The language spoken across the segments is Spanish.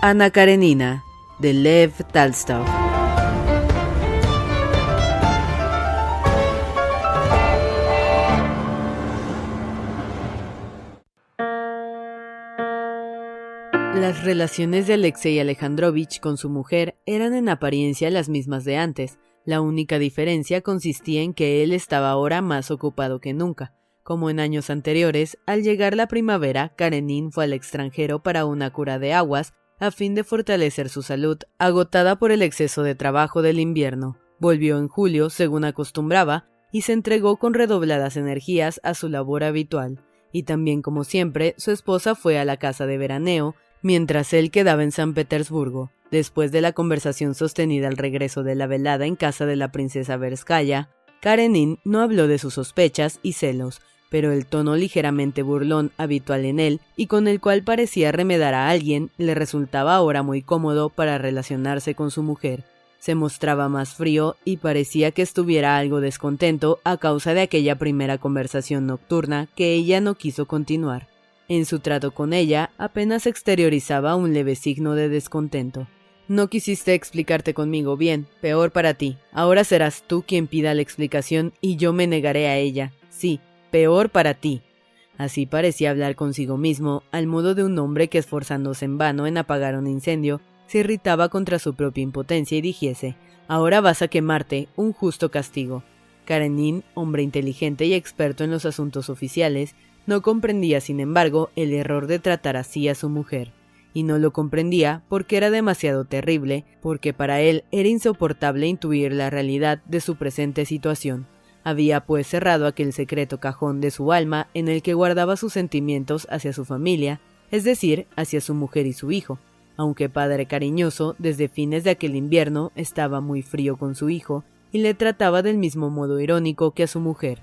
Ana Karenina, de Lev Talstov. Las relaciones de Alexei Alejandrovich con su mujer eran en apariencia las mismas de antes. La única diferencia consistía en que él estaba ahora más ocupado que nunca. Como en años anteriores, al llegar la primavera, Karenin fue al extranjero para una cura de aguas a fin de fortalecer su salud, agotada por el exceso de trabajo del invierno. Volvió en julio, según acostumbraba, y se entregó con redobladas energías a su labor habitual. Y también, como siempre, su esposa fue a la casa de veraneo, mientras él quedaba en San Petersburgo. Después de la conversación sostenida al regreso de la velada en casa de la princesa Verskaya, Karenin no habló de sus sospechas y celos, pero el tono ligeramente burlón habitual en él y con el cual parecía remedar a alguien le resultaba ahora muy cómodo para relacionarse con su mujer. Se mostraba más frío y parecía que estuviera algo descontento a causa de aquella primera conversación nocturna que ella no quiso continuar. En su trato con ella apenas exteriorizaba un leve signo de descontento. No quisiste explicarte conmigo bien, peor para ti. Ahora serás tú quien pida la explicación y yo me negaré a ella. Sí, peor para ti. Así parecía hablar consigo mismo, al modo de un hombre que esforzándose en vano en apagar un incendio, se irritaba contra su propia impotencia y dijese, ahora vas a quemarte, un justo castigo. Karenin, hombre inteligente y experto en los asuntos oficiales, no comprendía, sin embargo, el error de tratar así a su mujer. Y no lo comprendía porque era demasiado terrible, porque para él era insoportable intuir la realidad de su presente situación. Había pues cerrado aquel secreto cajón de su alma en el que guardaba sus sentimientos hacia su familia, es decir, hacia su mujer y su hijo. Aunque padre cariñoso, desde fines de aquel invierno estaba muy frío con su hijo y le trataba del mismo modo irónico que a su mujer.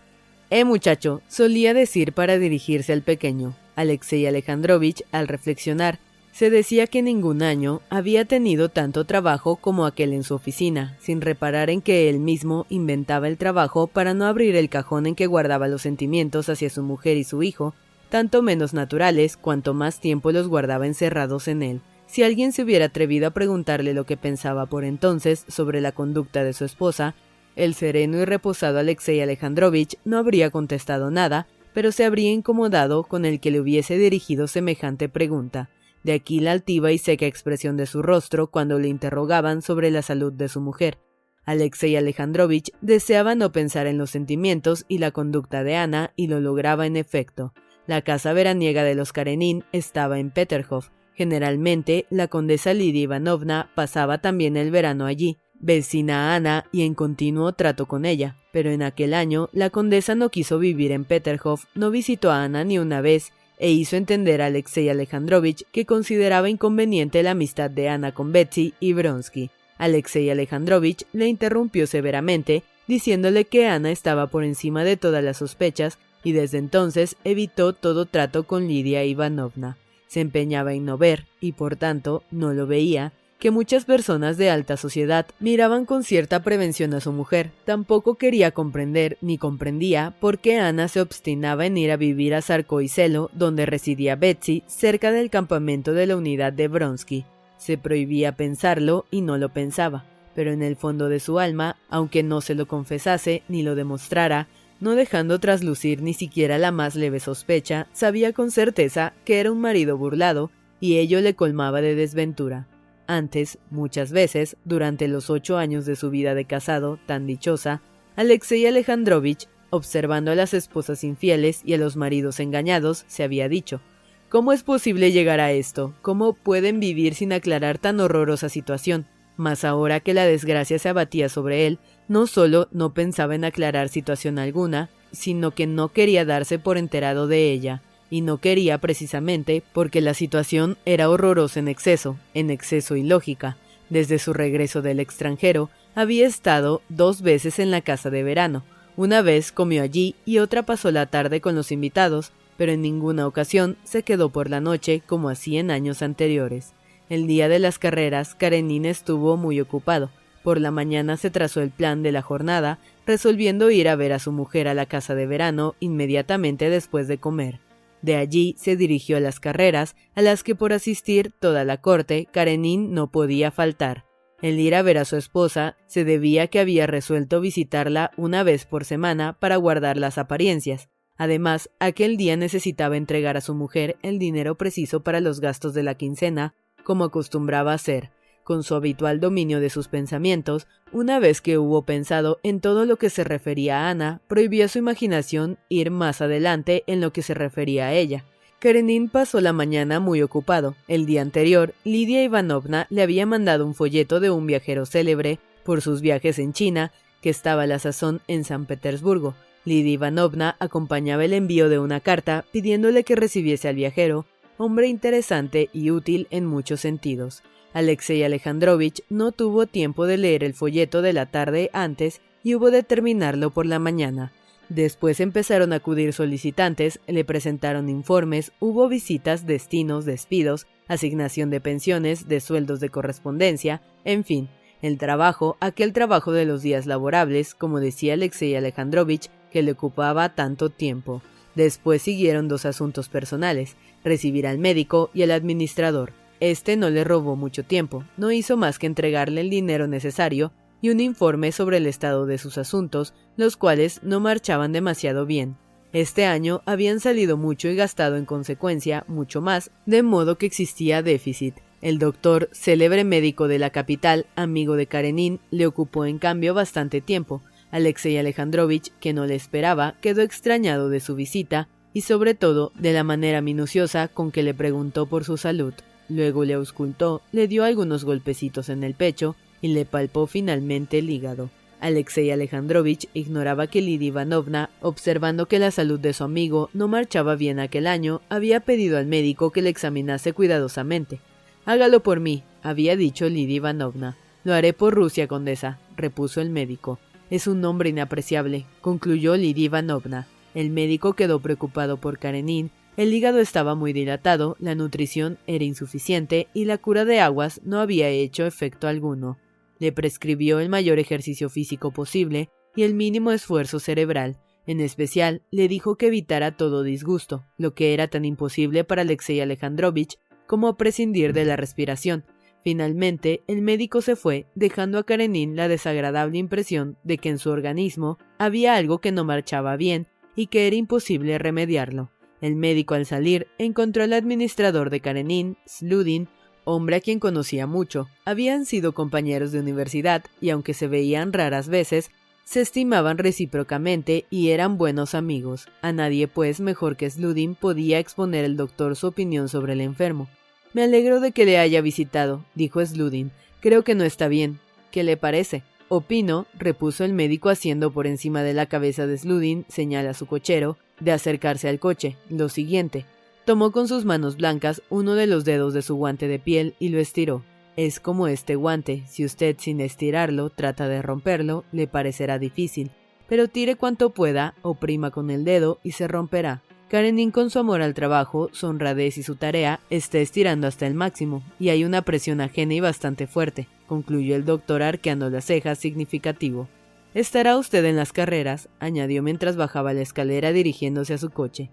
Eh, muchacho, solía decir para dirigirse al pequeño. Alexei Alejandrovich, al reflexionar, se decía que ningún año había tenido tanto trabajo como aquel en su oficina, sin reparar en que él mismo inventaba el trabajo para no abrir el cajón en que guardaba los sentimientos hacia su mujer y su hijo, tanto menos naturales cuanto más tiempo los guardaba encerrados en él. Si alguien se hubiera atrevido a preguntarle lo que pensaba por entonces sobre la conducta de su esposa, el sereno y reposado Alexei Alejandrovich no habría contestado nada, pero se habría incomodado con el que le hubiese dirigido semejante pregunta. De aquí la altiva y seca expresión de su rostro cuando le interrogaban sobre la salud de su mujer. Alexei Alejandrovich deseaba no pensar en los sentimientos y la conducta de Ana y lo lograba en efecto. La casa veraniega de los Karenin estaba en Peterhof. Generalmente, la condesa Lidia Ivanovna pasaba también el verano allí, vecina a Ana y en continuo trato con ella. Pero en aquel año, la condesa no quiso vivir en Peterhof, no visitó a Ana ni una vez, e hizo entender a Alexei Alejandrovich que consideraba inconveniente la amistad de Ana con Betsy y Bronsky. Alexei Alejandrovich le interrumpió severamente, diciéndole que Ana estaba por encima de todas las sospechas y desde entonces evitó todo trato con Lidia Ivanovna. Se empeñaba en no ver, y por tanto no lo veía, que muchas personas de alta sociedad miraban con cierta prevención a su mujer. Tampoco quería comprender ni comprendía por qué Ana se obstinaba en ir a vivir a Sarkoiselo, donde residía Betsy, cerca del campamento de la unidad de Bronsky. Se prohibía pensarlo y no lo pensaba, pero en el fondo de su alma, aunque no se lo confesase ni lo demostrara, no dejando traslucir ni siquiera la más leve sospecha, sabía con certeza que era un marido burlado, y ello le colmaba de desventura. Antes, muchas veces, durante los ocho años de su vida de casado, tan dichosa, Alexei Alejandrovich observando a las esposas infieles y a los maridos engañados, se había dicho ¿Cómo es posible llegar a esto? ¿Cómo pueden vivir sin aclarar tan horrorosa situación? Mas ahora que la desgracia se abatía sobre él, no solo no pensaba en aclarar situación alguna, sino que no quería darse por enterado de ella, y no quería precisamente porque la situación era horrorosa en exceso, en exceso ilógica. Desde su regreso del extranjero, había estado dos veces en la casa de verano. Una vez comió allí y otra pasó la tarde con los invitados, pero en ninguna ocasión se quedó por la noche como hacía en años anteriores. El día de las carreras, Karenin estuvo muy ocupado. Por la mañana se trazó el plan de la jornada, resolviendo ir a ver a su mujer a la casa de verano inmediatamente después de comer. De allí se dirigió a las carreras, a las que por asistir toda la corte, Karenin no podía faltar. El ir a ver a su esposa se debía que había resuelto visitarla una vez por semana para guardar las apariencias, Además, aquel día necesitaba entregar a su mujer el dinero preciso para los gastos de la quincena, como acostumbraba hacer, con su habitual dominio de sus pensamientos, una vez que hubo pensado en todo lo que se refería a Ana, prohibió a su imaginación ir más adelante en lo que se refería a ella. Karenin pasó la mañana muy ocupado. El día anterior, Lidia Ivanovna le había mandado un folleto de un viajero célebre por sus viajes en China, que estaba a la sazón en San Petersburgo, Lidia Ivanovna acompañaba el envío de una carta pidiéndole que recibiese al viajero, hombre interesante y útil en muchos sentidos. Alexei Alejandrovich no tuvo tiempo de leer el folleto de la tarde antes y hubo de terminarlo por la mañana. Después empezaron a acudir solicitantes, le presentaron informes, hubo visitas, destinos, despidos, asignación de pensiones, de sueldos de correspondencia, en fin, el trabajo, aquel trabajo de los días laborables, como decía Alexei Alejandrovich, que le ocupaba tanto tiempo. Después siguieron dos asuntos personales, recibir al médico y al administrador. Este no le robó mucho tiempo, no hizo más que entregarle el dinero necesario y un informe sobre el estado de sus asuntos, los cuales no marchaban demasiado bien. Este año habían salido mucho y gastado en consecuencia mucho más, de modo que existía déficit. El doctor, célebre médico de la capital, amigo de Karenin, le ocupó en cambio bastante tiempo, Alexei Alejandrovich, que no le esperaba, quedó extrañado de su visita y sobre todo de la manera minuciosa con que le preguntó por su salud. Luego le auscultó, le dio algunos golpecitos en el pecho y le palpó finalmente el hígado. Alexei Alejandrovich ignoraba que Lidia Ivanovna, observando que la salud de su amigo no marchaba bien aquel año, había pedido al médico que le examinase cuidadosamente. Hágalo por mí, había dicho Lidia Ivanovna. Lo haré por Rusia, condesa, repuso el médico. Es un nombre inapreciable, concluyó Lidia Ivanovna. El médico quedó preocupado por Karenin. El hígado estaba muy dilatado, la nutrición era insuficiente y la cura de aguas no había hecho efecto alguno. Le prescribió el mayor ejercicio físico posible y el mínimo esfuerzo cerebral. En especial, le dijo que evitara todo disgusto, lo que era tan imposible para Alexei Alejandrovich como prescindir de la respiración, Finalmente, el médico se fue, dejando a Karenin la desagradable impresión de que en su organismo había algo que no marchaba bien y que era imposible remediarlo. El médico al salir encontró al administrador de Karenin, Sludin, hombre a quien conocía mucho. Habían sido compañeros de universidad y aunque se veían raras veces, se estimaban recíprocamente y eran buenos amigos. A nadie, pues, mejor que Sludin podía exponer el doctor su opinión sobre el enfermo. Me alegro de que le haya visitado, dijo Sludin. Creo que no está bien. ¿Qué le parece? Opino, repuso el médico haciendo por encima de la cabeza de Sludin, señal a su cochero, de acercarse al coche. Lo siguiente. Tomó con sus manos blancas uno de los dedos de su guante de piel y lo estiró. Es como este guante, si usted sin estirarlo trata de romperlo, le parecerá difícil, pero tire cuanto pueda, oprima con el dedo y se romperá. Karenin con su amor al trabajo, su honradez y su tarea está estirando hasta el máximo, y hay una presión ajena y bastante fuerte, concluyó el doctor arqueando las cejas significativo. Estará usted en las carreras, añadió mientras bajaba la escalera dirigiéndose a su coche.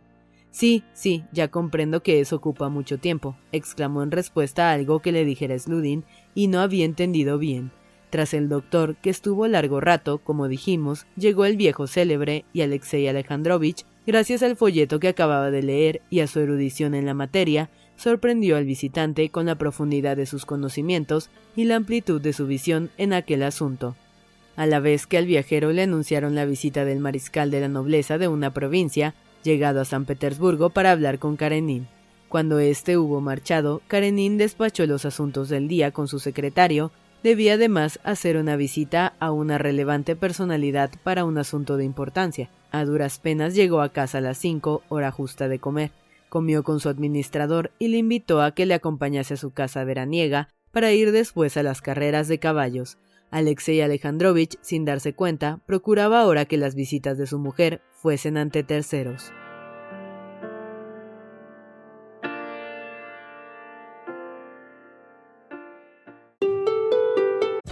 Sí, sí, ya comprendo que eso ocupa mucho tiempo, exclamó en respuesta a algo que le dijera Sludin y no había entendido bien. Tras el doctor, que estuvo largo rato, como dijimos, llegó el viejo célebre y Alexei Alejandrovich Gracias al folleto que acababa de leer y a su erudición en la materia, sorprendió al visitante con la profundidad de sus conocimientos y la amplitud de su visión en aquel asunto. a la vez que al viajero le anunciaron la visita del mariscal de la nobleza de una provincia, llegado a San Petersburgo para hablar con Karenin. Cuando éste hubo marchado, Karenin despachó los asuntos del día con su secretario, debía además hacer una visita a una relevante personalidad para un asunto de importancia. A duras penas llegó a casa a las cinco, hora justa de comer. Comió con su administrador y le invitó a que le acompañase a su casa veraniega para ir después a las carreras de caballos. Alexei Alejandrovich, sin darse cuenta, procuraba ahora que las visitas de su mujer fuesen ante terceros.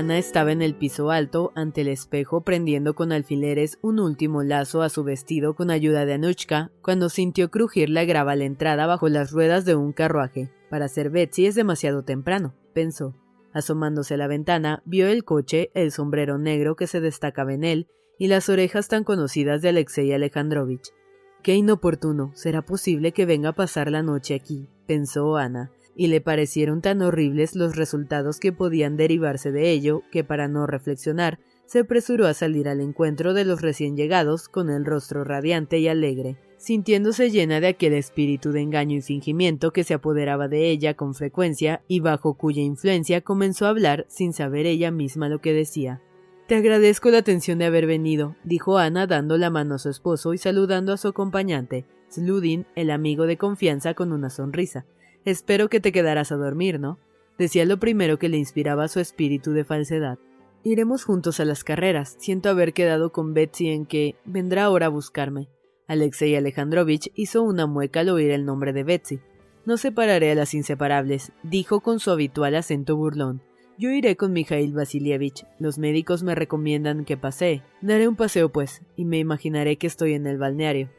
Ana estaba en el piso alto, ante el espejo, prendiendo con alfileres un último lazo a su vestido con ayuda de Anuchka, cuando sintió crujir la grava a la entrada bajo las ruedas de un carruaje. Para ser Betsy es demasiado temprano, pensó. Asomándose a la ventana, vio el coche, el sombrero negro que se destacaba en él, y las orejas tan conocidas de Alexei Alejandrovich. Qué inoportuno, será posible que venga a pasar la noche aquí, pensó Ana y le parecieron tan horribles los resultados que podían derivarse de ello que para no reflexionar se apresuró a salir al encuentro de los recién llegados con el rostro radiante y alegre, sintiéndose llena de aquel espíritu de engaño y fingimiento que se apoderaba de ella con frecuencia y bajo cuya influencia comenzó a hablar sin saber ella misma lo que decía. Te agradezco la atención de haber venido, dijo Ana dando la mano a su esposo y saludando a su acompañante, Sludin, el amigo de confianza, con una sonrisa. Espero que te quedarás a dormir, ¿no? Decía lo primero que le inspiraba su espíritu de falsedad. Iremos juntos a las carreras. Siento haber quedado con Betsy en que vendrá ahora a buscarme. Alexei Alejandrovich hizo una mueca al oír el nombre de Betsy. No separaré a las inseparables, dijo con su habitual acento burlón. Yo iré con Mijail Vasilievich. Los médicos me recomiendan que pasee. Daré un paseo, pues, y me imaginaré que estoy en el balneario.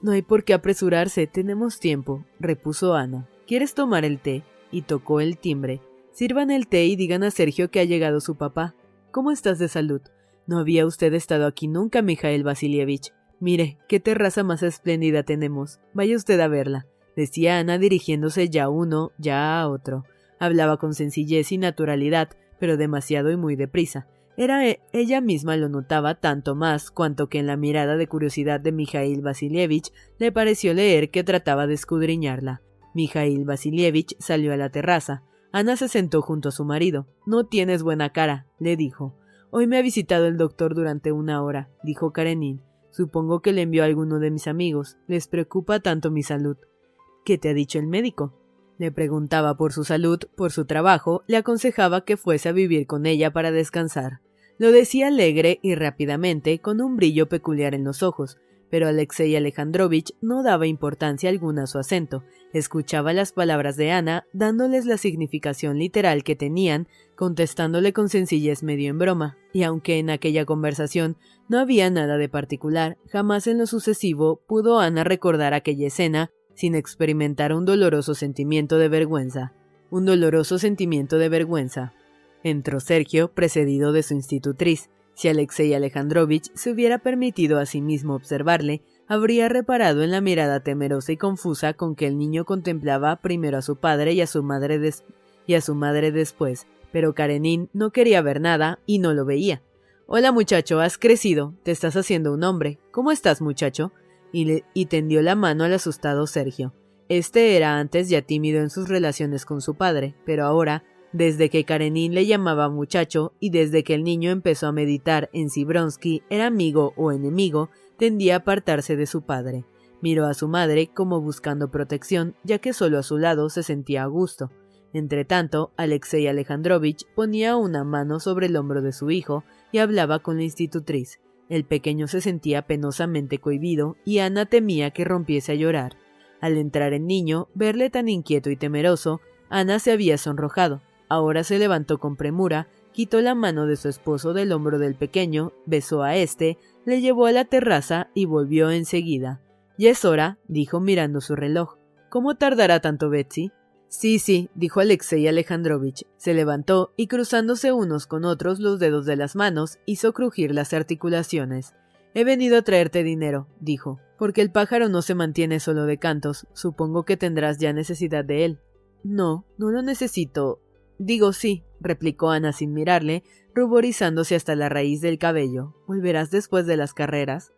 No hay por qué apresurarse, tenemos tiempo, repuso Ana. ¿Quieres tomar el té? Y tocó el timbre. Sirvan el té y digan a Sergio que ha llegado su papá. ¿Cómo estás de salud? No había usted estado aquí nunca, Mijael Vasilievich. Mire, qué terraza más espléndida tenemos. Vaya usted a verla, decía Ana dirigiéndose ya a uno, ya a otro. Hablaba con sencillez y naturalidad, pero demasiado y muy deprisa. Era e, ella misma lo notaba tanto más cuanto que en la mirada de curiosidad de Mijail Vasilievich le pareció leer que trataba de escudriñarla. Mijail Vasilievich salió a la terraza. Ana se sentó junto a su marido. No tienes buena cara, le dijo. Hoy me ha visitado el doctor durante una hora, dijo Karenin. Supongo que le envió a alguno de mis amigos. Les preocupa tanto mi salud. ¿Qué te ha dicho el médico? Le preguntaba por su salud, por su trabajo, le aconsejaba que fuese a vivir con ella para descansar. Lo decía alegre y rápidamente, con un brillo peculiar en los ojos, pero Alexei Alejandrovich no daba importancia alguna a su acento, escuchaba las palabras de Ana, dándoles la significación literal que tenían, contestándole con sencillez medio en broma, y aunque en aquella conversación no había nada de particular, jamás en lo sucesivo pudo Ana recordar aquella escena sin experimentar un doloroso sentimiento de vergüenza. Un doloroso sentimiento de vergüenza. Entró Sergio, precedido de su institutriz, si Alexei Alejandrovich se hubiera permitido a sí mismo observarle, habría reparado en la mirada temerosa y confusa con que el niño contemplaba primero a su padre y a su madre, y a su madre después, pero Karenin no quería ver nada y no lo veía. Hola muchacho, has crecido, te estás haciendo un hombre. ¿Cómo estás, muchacho? Y, tendió la mano al asustado Sergio. Este era antes ya tímido en sus relaciones con su padre, pero ahora desde que Karenin le llamaba muchacho y desde que el niño empezó a meditar en si Bronsky era amigo o enemigo, tendía a apartarse de su padre. Miró a su madre como buscando protección, ya que solo a su lado se sentía a gusto. Entretanto, Alexei Alejandrovich ponía una mano sobre el hombro de su hijo y hablaba con la institutriz. El pequeño se sentía penosamente cohibido y Ana temía que rompiese a llorar. Al entrar el niño, verle tan inquieto y temeroso, Ana se había sonrojado. Ahora se levantó con premura, quitó la mano de su esposo del hombro del pequeño, besó a éste, le llevó a la terraza y volvió enseguida. Ya es hora, dijo mirando su reloj. ¿Cómo tardará tanto Betsy? Sí, sí, dijo Alexei Alejandrovich. Se levantó y cruzándose unos con otros los dedos de las manos, hizo crujir las articulaciones. He venido a traerte dinero, dijo, porque el pájaro no se mantiene solo de cantos. Supongo que tendrás ya necesidad de él. No, no lo necesito. Digo sí, replicó Ana sin mirarle, ruborizándose hasta la raíz del cabello. ¿Volverás después de las carreras?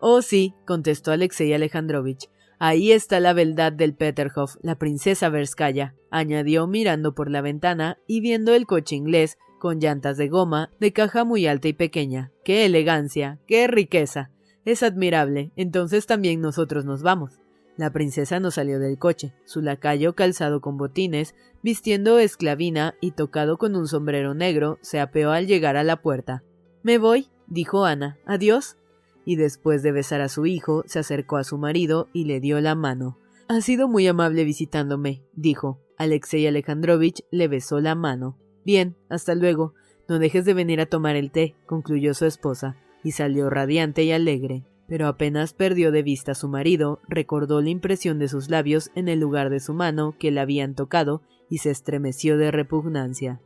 Oh sí, contestó Alexei Alejandrovich. Ahí está la beldad del Peterhof, la princesa Verskaya, añadió mirando por la ventana y viendo el coche inglés con llantas de goma, de caja muy alta y pequeña. ¡Qué elegancia! ¡Qué riqueza! Es admirable. Entonces también nosotros nos vamos. La princesa no salió del coche. Su lacayo calzado con botines, vistiendo esclavina y tocado con un sombrero negro, se apeó al llegar a la puerta. Me voy, dijo Ana. Adiós y después de besar a su hijo, se acercó a su marido y le dio la mano. Ha sido muy amable visitándome, dijo. Alexei Alejandrovich le besó la mano. Bien, hasta luego. No dejes de venir a tomar el té, concluyó su esposa, y salió radiante y alegre. Pero apenas perdió de vista a su marido, recordó la impresión de sus labios en el lugar de su mano que le habían tocado y se estremeció de repugnancia.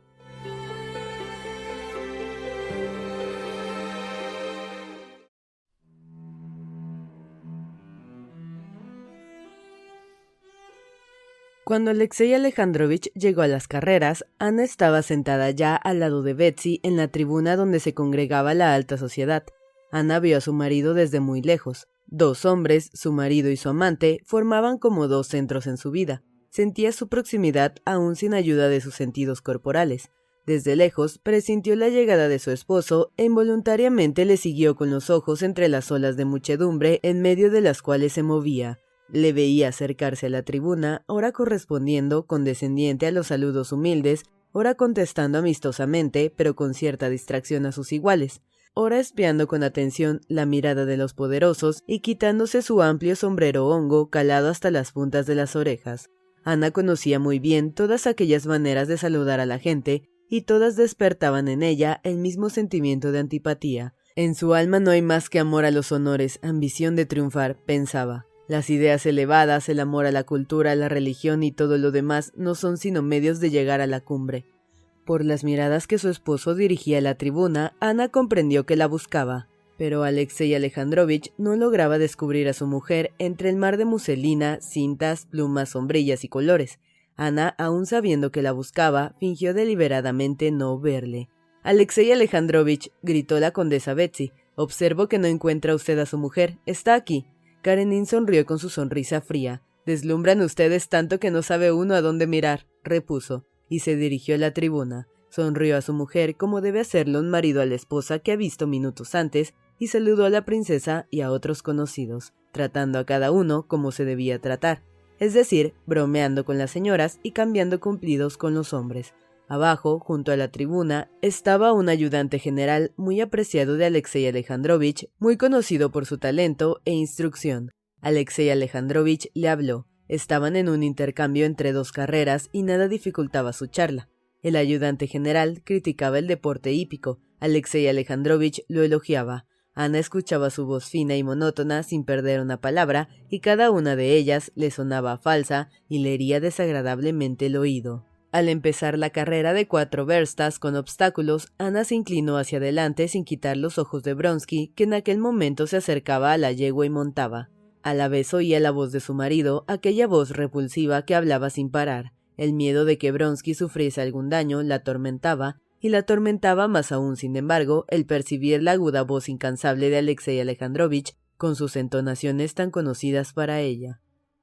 Cuando Alexei Alejandrovich llegó a las carreras, Ana estaba sentada ya al lado de Betsy en la tribuna donde se congregaba la alta sociedad. Ana vio a su marido desde muy lejos. Dos hombres, su marido y su amante, formaban como dos centros en su vida. Sentía su proximidad aún sin ayuda de sus sentidos corporales. Desde lejos presintió la llegada de su esposo e involuntariamente le siguió con los ojos entre las olas de muchedumbre en medio de las cuales se movía. Le veía acercarse a la tribuna, ora correspondiendo condescendiente a los saludos humildes, ora contestando amistosamente, pero con cierta distracción a sus iguales, ora espiando con atención la mirada de los poderosos y quitándose su amplio sombrero hongo calado hasta las puntas de las orejas. Ana conocía muy bien todas aquellas maneras de saludar a la gente, y todas despertaban en ella el mismo sentimiento de antipatía. En su alma no hay más que amor a los honores, ambición de triunfar, pensaba. Las ideas elevadas, el amor a la cultura, la religión y todo lo demás no son sino medios de llegar a la cumbre. Por las miradas que su esposo dirigía a la tribuna, Ana comprendió que la buscaba, pero Alexei Alejandrovich no lograba descubrir a su mujer entre el mar de muselina, cintas, plumas, sombrillas y colores. Ana, aun sabiendo que la buscaba, fingió deliberadamente no verle. Alexei Alejandrovich, gritó la condesa Betsy, observo que no encuentra usted a su mujer. Está aquí. Karenin sonrió con su sonrisa fría. Deslumbran ustedes tanto que no sabe uno a dónde mirar, repuso, y se dirigió a la tribuna. Sonrió a su mujer como debe hacerlo un marido a la esposa que ha visto minutos antes, y saludó a la princesa y a otros conocidos, tratando a cada uno como se debía tratar, es decir, bromeando con las señoras y cambiando cumplidos con los hombres. Abajo, junto a la tribuna, estaba un ayudante general muy apreciado de Alexei Alejandrovich, muy conocido por su talento e instrucción. Alexei Alejandrovich le habló. Estaban en un intercambio entre dos carreras y nada dificultaba su charla. El ayudante general criticaba el deporte hípico, Alexei Alejandrovich lo elogiaba. Ana escuchaba su voz fina y monótona sin perder una palabra, y cada una de ellas le sonaba falsa y le hería desagradablemente el oído. Al empezar la carrera de cuatro verstas con obstáculos, Ana se inclinó hacia adelante sin quitar los ojos de Bronsky, que en aquel momento se acercaba a la yegua y montaba. A la vez oía la voz de su marido, aquella voz repulsiva que hablaba sin parar. El miedo de que Bronsky sufriese algún daño la atormentaba, y la atormentaba más aún, sin embargo, el percibir la aguda voz incansable de Alexei Alejandrovich, con sus entonaciones tan conocidas para ella.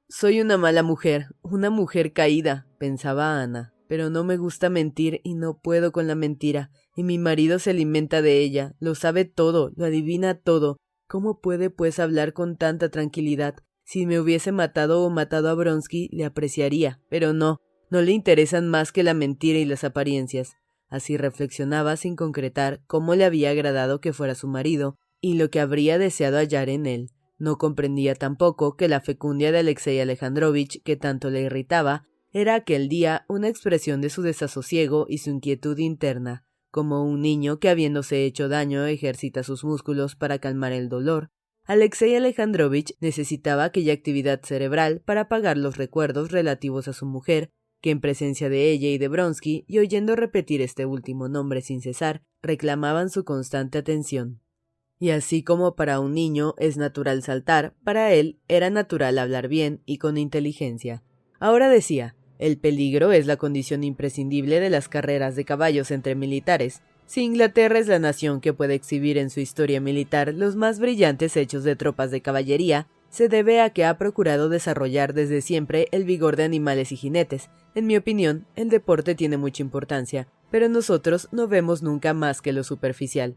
Soy una mala mujer, una mujer caída, pensaba Ana pero no me gusta mentir y no puedo con la mentira, y mi marido se alimenta de ella, lo sabe todo, lo adivina todo. ¿Cómo puede, pues, hablar con tanta tranquilidad? Si me hubiese matado o matado a Bronsky, le apreciaría, pero no, no le interesan más que la mentira y las apariencias. Así reflexionaba sin concretar cómo le había agradado que fuera su marido, y lo que habría deseado hallar en él. No comprendía tampoco que la fecundia de Alexei Alejandrovich, que tanto le irritaba, era aquel día una expresión de su desasosiego y su inquietud interna, como un niño que habiéndose hecho daño ejercita sus músculos para calmar el dolor. Alexei Alejandrovich necesitaba aquella actividad cerebral para apagar los recuerdos relativos a su mujer, que en presencia de ella y de Bronsky, y oyendo repetir este último nombre sin cesar, reclamaban su constante atención. Y así como para un niño es natural saltar, para él era natural hablar bien y con inteligencia. Ahora decía, el peligro es la condición imprescindible de las carreras de caballos entre militares. Si Inglaterra es la nación que puede exhibir en su historia militar los más brillantes hechos de tropas de caballería, se debe a que ha procurado desarrollar desde siempre el vigor de animales y jinetes. En mi opinión, el deporte tiene mucha importancia, pero nosotros no vemos nunca más que lo superficial.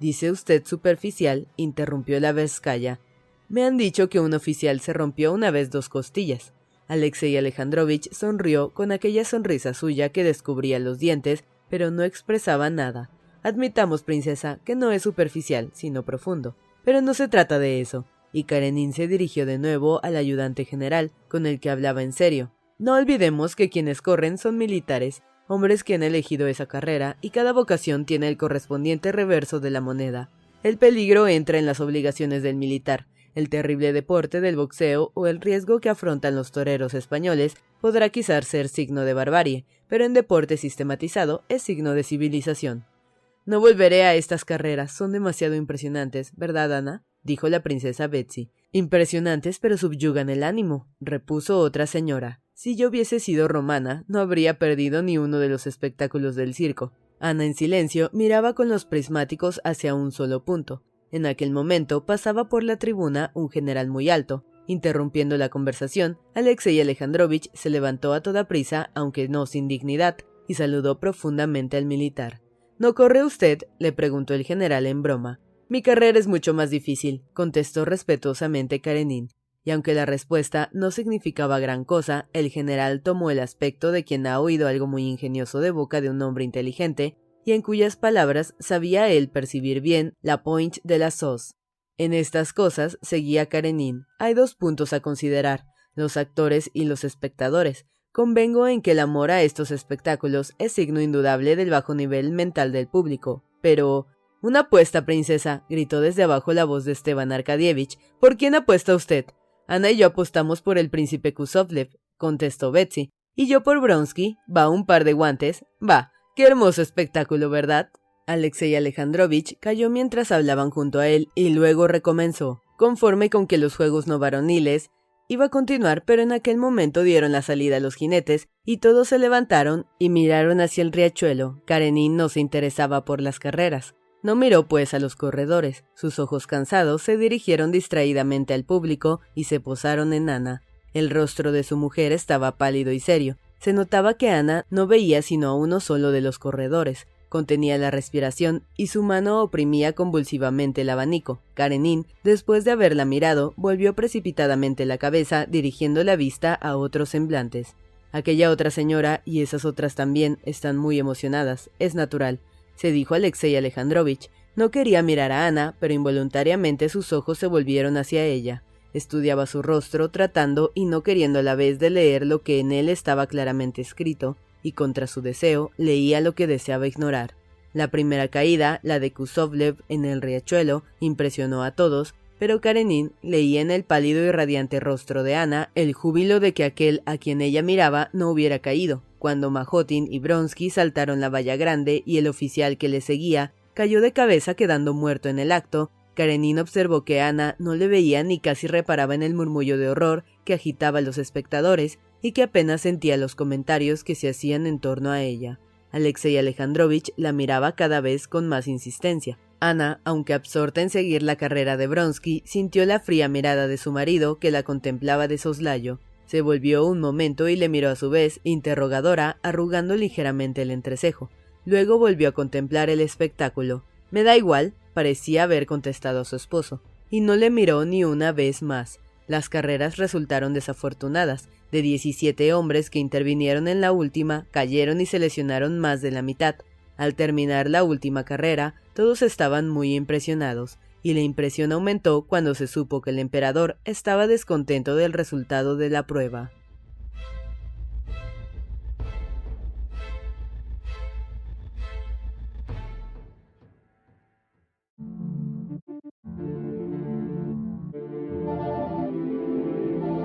Dice usted superficial, interrumpió la Vizcaya. Me han dicho que un oficial se rompió una vez dos costillas. Alexei Alejandrovich sonrió con aquella sonrisa suya que descubría los dientes, pero no expresaba nada. Admitamos, princesa, que no es superficial, sino profundo. Pero no se trata de eso. Y Karenin se dirigió de nuevo al ayudante general, con el que hablaba en serio. No olvidemos que quienes corren son militares, hombres que han elegido esa carrera, y cada vocación tiene el correspondiente reverso de la moneda. El peligro entra en las obligaciones del militar, el terrible deporte del boxeo o el riesgo que afrontan los toreros españoles podrá quizás ser signo de barbarie, pero en deporte sistematizado es signo de civilización. No volveré a estas carreras, son demasiado impresionantes, ¿verdad, Ana? dijo la princesa Betsy. Impresionantes, pero subyugan el ánimo, repuso otra señora. Si yo hubiese sido romana, no habría perdido ni uno de los espectáculos del circo. Ana en silencio miraba con los prismáticos hacia un solo punto. En aquel momento pasaba por la tribuna un general muy alto. Interrumpiendo la conversación, Alexei Alejandrovich se levantó a toda prisa, aunque no sin dignidad, y saludó profundamente al militar. ¿No corre usted? le preguntó el general en broma. Mi carrera es mucho más difícil, contestó respetuosamente Karenin y aunque la respuesta no significaba gran cosa, el general tomó el aspecto de quien ha oído algo muy ingenioso de boca de un hombre inteligente, y en cuyas palabras sabía él percibir bien la point de la sos. En estas cosas, seguía Karenin, hay dos puntos a considerar, los actores y los espectadores. Convengo en que el amor a estos espectáculos es signo indudable del bajo nivel mental del público, pero una apuesta, princesa, gritó desde abajo la voz de Esteban Arkadievich. ¿Por quién apuesta usted? Ana y yo apostamos por el príncipe Kusovlev, contestó Betsy. Y yo por Bronsky. Va un par de guantes. Va. Qué hermoso espectáculo, ¿verdad? Alexei Alejandrovich cayó mientras hablaban junto a él y luego recomenzó, conforme con que los juegos no varoniles iba a continuar, pero en aquel momento dieron la salida a los jinetes y todos se levantaron y miraron hacia el riachuelo. Karenin no se interesaba por las carreras. No miró pues a los corredores, sus ojos cansados se dirigieron distraídamente al público y se posaron en Ana. El rostro de su mujer estaba pálido y serio. Se notaba que Ana no veía sino a uno solo de los corredores. Contenía la respiración y su mano oprimía convulsivamente el abanico. Karenin, después de haberla mirado, volvió precipitadamente la cabeza, dirigiendo la vista a otros semblantes. Aquella otra señora y esas otras también están muy emocionadas, es natural se dijo Alexei Alejandrovich. No quería mirar a Ana, pero involuntariamente sus ojos se volvieron hacia ella. Estudiaba su rostro, tratando y no queriendo a la vez de leer lo que en él estaba claramente escrito, y contra su deseo leía lo que deseaba ignorar. La primera caída, la de Kusovlev en el riachuelo, impresionó a todos, pero Karenin leía en el pálido y radiante rostro de Ana el júbilo de que aquel a quien ella miraba no hubiera caído. Cuando Majotin y Bronsky saltaron la valla grande y el oficial que le seguía cayó de cabeza quedando muerto en el acto, Karenin observó que Ana no le veía ni casi reparaba en el murmullo de horror que agitaba a los espectadores y que apenas sentía los comentarios que se hacían en torno a ella. Alexei Alejandrovich la miraba cada vez con más insistencia. Ana, aunque absorta en seguir la carrera de Bronsky, sintió la fría mirada de su marido que la contemplaba de soslayo. Se volvió un momento y le miró a su vez, interrogadora, arrugando ligeramente el entrecejo. Luego volvió a contemplar el espectáculo. Me da igual, parecía haber contestado a su esposo, y no le miró ni una vez más. Las carreras resultaron desafortunadas. De diecisiete hombres que intervinieron en la última, cayeron y se lesionaron más de la mitad. Al terminar la última carrera, todos estaban muy impresionados. y la impresión aumentó cuando se supo que el emperador estaba descontento del resultado de la prueba.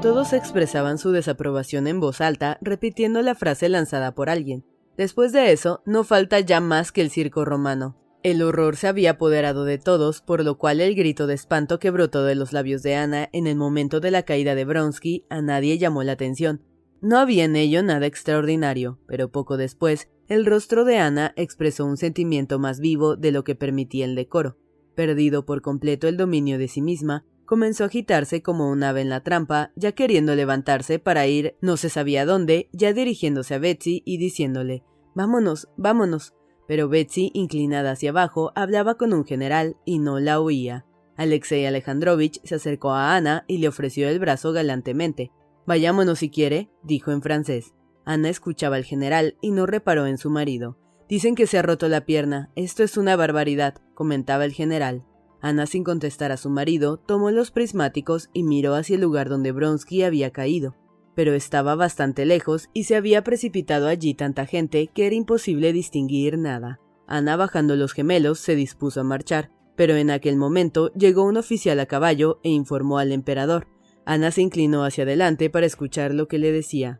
Todos expresaban su desaprobación en voz alta, repitiendo la frase lanzada por alguien. Después de eso, no falta ya más que el circo romano. El horror se había apoderado de todos, por lo cual el grito de espanto que brotó de los labios de Ana en el momento de la caída de Bronsky a nadie llamó la atención. No había en ello nada extraordinario, pero poco después, el rostro de Ana expresó un sentimiento más vivo de lo que permitía el decoro. Perdido por completo el dominio de sí misma, comenzó a agitarse como un ave en la trampa, ya queriendo levantarse para ir no se sabía dónde, ya dirigiéndose a Betsy y diciéndole Vámonos, vámonos. Pero Betsy, inclinada hacia abajo, hablaba con un general y no la oía. Alexei Alejandrovich se acercó a Ana y le ofreció el brazo galantemente. Vayámonos si quiere, dijo en francés. Ana escuchaba al general y no reparó en su marido. Dicen que se ha roto la pierna. Esto es una barbaridad, comentaba el general. Ana, sin contestar a su marido, tomó los prismáticos y miró hacia el lugar donde Bronsky había caído. Pero estaba bastante lejos y se había precipitado allí tanta gente que era imposible distinguir nada. Ana, bajando los gemelos, se dispuso a marchar, pero en aquel momento llegó un oficial a caballo e informó al emperador. Ana se inclinó hacia adelante para escuchar lo que le decía.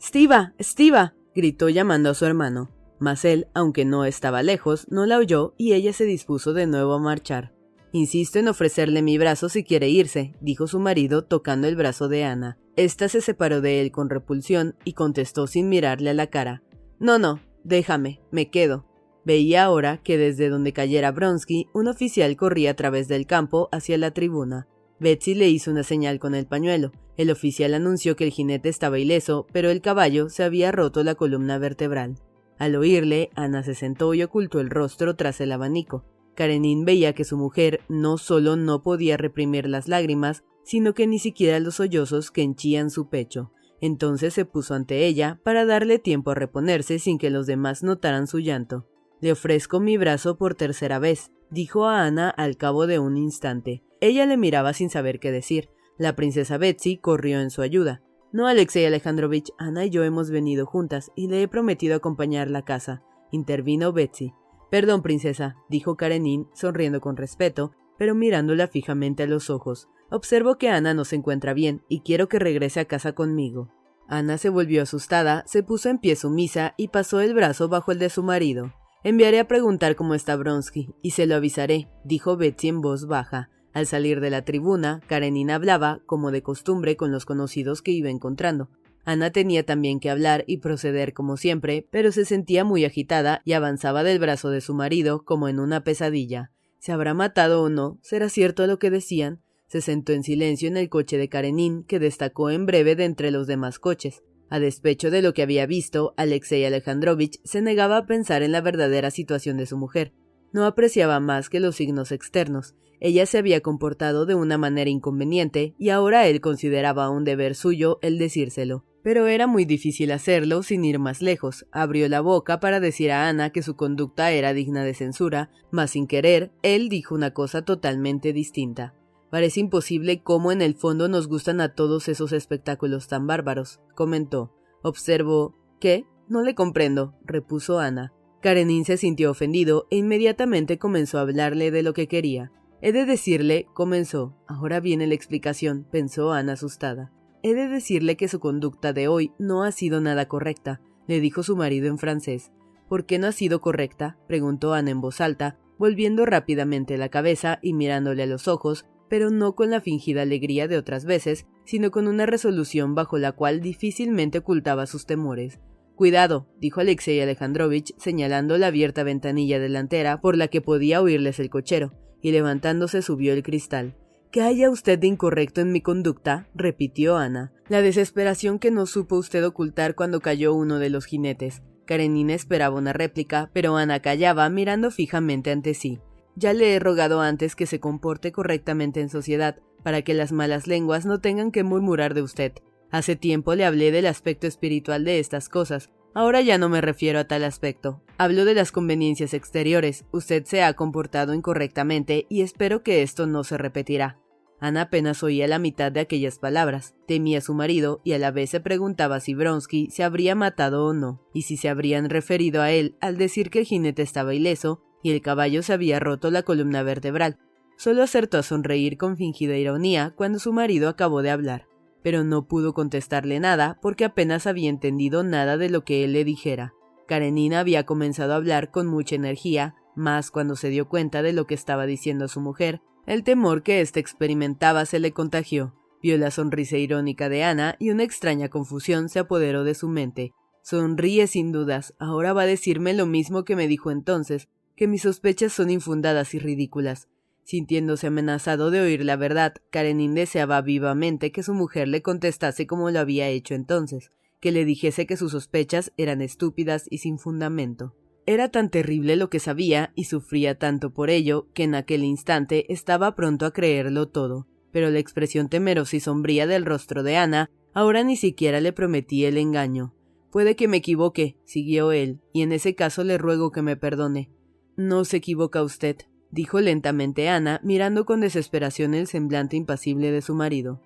Stiva, Stiva, gritó llamando a su hermano. Mas él, aunque no estaba lejos, no la oyó y ella se dispuso de nuevo a marchar. Insisto en ofrecerle mi brazo si quiere irse, dijo su marido tocando el brazo de Ana. Esta se separó de él con repulsión y contestó sin mirarle a la cara. No, no, déjame, me quedo. Veía ahora que desde donde cayera Bronsky, un oficial corría a través del campo hacia la tribuna. Betsy le hizo una señal con el pañuelo. El oficial anunció que el jinete estaba ileso, pero el caballo se había roto la columna vertebral. Al oírle, Ana se sentó y ocultó el rostro tras el abanico. Karenin veía que su mujer no solo no podía reprimir las lágrimas, sino que ni siquiera los sollozos que henchían su pecho. Entonces se puso ante ella para darle tiempo a reponerse sin que los demás notaran su llanto. Le ofrezco mi brazo por tercera vez, dijo a Ana al cabo de un instante. Ella le miraba sin saber qué decir. La princesa Betsy corrió en su ayuda. No, Alexei Alejandrovich, Ana y yo hemos venido juntas y le he prometido acompañarla a casa, intervino Betsy. Perdón, princesa, dijo Karenin, sonriendo con respeto, pero mirándola fijamente a los ojos. Observo que Ana no se encuentra bien y quiero que regrese a casa conmigo. Ana se volvió asustada, se puso en pie sumisa y pasó el brazo bajo el de su marido. Enviaré a preguntar cómo está Bronsky y se lo avisaré, dijo Betsy en voz baja. Al salir de la tribuna, Karenin hablaba, como de costumbre, con los conocidos que iba encontrando. Ana tenía también que hablar y proceder como siempre, pero se sentía muy agitada y avanzaba del brazo de su marido como en una pesadilla. ¿Se habrá matado o no? ¿Será cierto lo que decían? Se sentó en silencio en el coche de Karenin, que destacó en breve de entre los demás coches. A despecho de lo que había visto, Alexei Alejandrovich se negaba a pensar en la verdadera situación de su mujer. No apreciaba más que los signos externos. Ella se había comportado de una manera inconveniente y ahora él consideraba un deber suyo el decírselo. Pero era muy difícil hacerlo sin ir más lejos. Abrió la boca para decir a Ana que su conducta era digna de censura, mas sin querer, él dijo una cosa totalmente distinta. Parece imposible cómo en el fondo nos gustan a todos esos espectáculos tan bárbaros, comentó. Observo. ¿Qué? No le comprendo, repuso Ana. Karenin se sintió ofendido e inmediatamente comenzó a hablarle de lo que quería. He de decirle, comenzó. Ahora viene la explicación, pensó Ana asustada. He de decirle que su conducta de hoy no ha sido nada correcta, le dijo su marido en francés. ¿Por qué no ha sido correcta? preguntó Ana en voz alta, volviendo rápidamente la cabeza y mirándole a los ojos, pero no con la fingida alegría de otras veces, sino con una resolución bajo la cual difícilmente ocultaba sus temores. Cuidado, dijo Alexei Alejandrovich, señalando la abierta ventanilla delantera por la que podía oírles el cochero, y levantándose subió el cristal. ¿Qué haya usted de incorrecto en mi conducta? repitió Ana. La desesperación que no supo usted ocultar cuando cayó uno de los jinetes. Karenina esperaba una réplica, pero Ana callaba mirando fijamente ante sí. Ya le he rogado antes que se comporte correctamente en sociedad, para que las malas lenguas no tengan que murmurar de usted. Hace tiempo le hablé del aspecto espiritual de estas cosas, Ahora ya no me refiero a tal aspecto. Hablo de las conveniencias exteriores. Usted se ha comportado incorrectamente y espero que esto no se repetirá. Ana apenas oía la mitad de aquellas palabras. Temía a su marido y a la vez se preguntaba si Bronsky se habría matado o no, y si se habrían referido a él al decir que el jinete estaba ileso y el caballo se había roto la columna vertebral. Solo acertó a sonreír con fingida ironía cuando su marido acabó de hablar pero no pudo contestarle nada porque apenas había entendido nada de lo que él le dijera. Karenina había comenzado a hablar con mucha energía, más cuando se dio cuenta de lo que estaba diciendo su mujer. El temor que éste experimentaba se le contagió. Vio la sonrisa irónica de Ana y una extraña confusión se apoderó de su mente. Sonríe sin dudas, ahora va a decirme lo mismo que me dijo entonces, que mis sospechas son infundadas y ridículas. Sintiéndose amenazado de oír la verdad, Karenin deseaba vivamente que su mujer le contestase como lo había hecho entonces, que le dijese que sus sospechas eran estúpidas y sin fundamento. Era tan terrible lo que sabía y sufría tanto por ello que en aquel instante estaba pronto a creerlo todo, pero la expresión temerosa y sombría del rostro de Ana ahora ni siquiera le prometía el engaño. Puede que me equivoque, siguió él, y en ese caso le ruego que me perdone. No se equivoca usted, dijo lentamente Ana, mirando con desesperación el semblante impasible de su marido.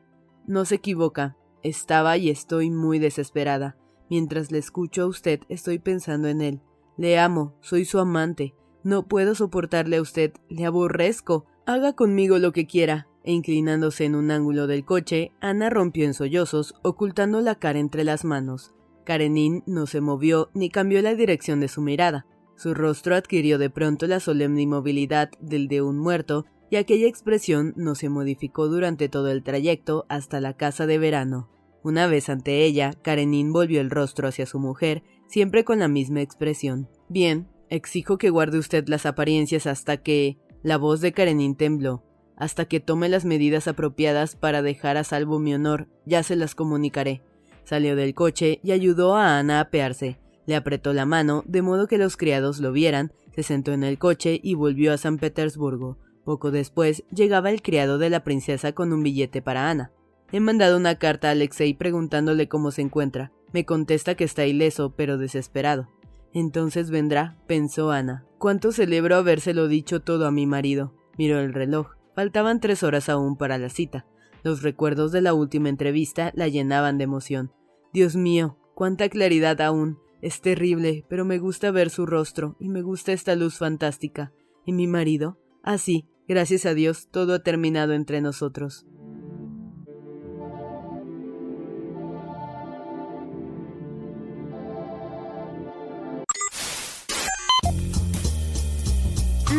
No se equivoca. Estaba y estoy muy desesperada. Mientras le escucho a usted, estoy pensando en él. Le amo, soy su amante. No puedo soportarle a usted, le aborrezco. Haga conmigo lo que quiera. E inclinándose en un ángulo del coche, Ana rompió en sollozos, ocultando la cara entre las manos. Karenin no se movió ni cambió la dirección de su mirada. Su rostro adquirió de pronto la solemne inmovilidad del de un muerto, y aquella expresión no se modificó durante todo el trayecto hasta la casa de verano. Una vez ante ella, Karenin volvió el rostro hacia su mujer, siempre con la misma expresión. Bien, exijo que guarde usted las apariencias hasta que... La voz de Karenin tembló. Hasta que tome las medidas apropiadas para dejar a salvo mi honor, ya se las comunicaré. Salió del coche y ayudó a Ana a apearse. Le apretó la mano, de modo que los criados lo vieran, se sentó en el coche y volvió a San Petersburgo. Poco después llegaba el criado de la princesa con un billete para Ana. He mandado una carta a Alexei preguntándole cómo se encuentra. Me contesta que está ileso, pero desesperado. Entonces vendrá, pensó Ana. Cuánto celebro habérselo dicho todo a mi marido. Miró el reloj. Faltaban tres horas aún para la cita. Los recuerdos de la última entrevista la llenaban de emoción. Dios mío, cuánta claridad aún. Es terrible, pero me gusta ver su rostro y me gusta esta luz fantástica. ¿Y mi marido? Ah, sí, gracias a Dios, todo ha terminado entre nosotros.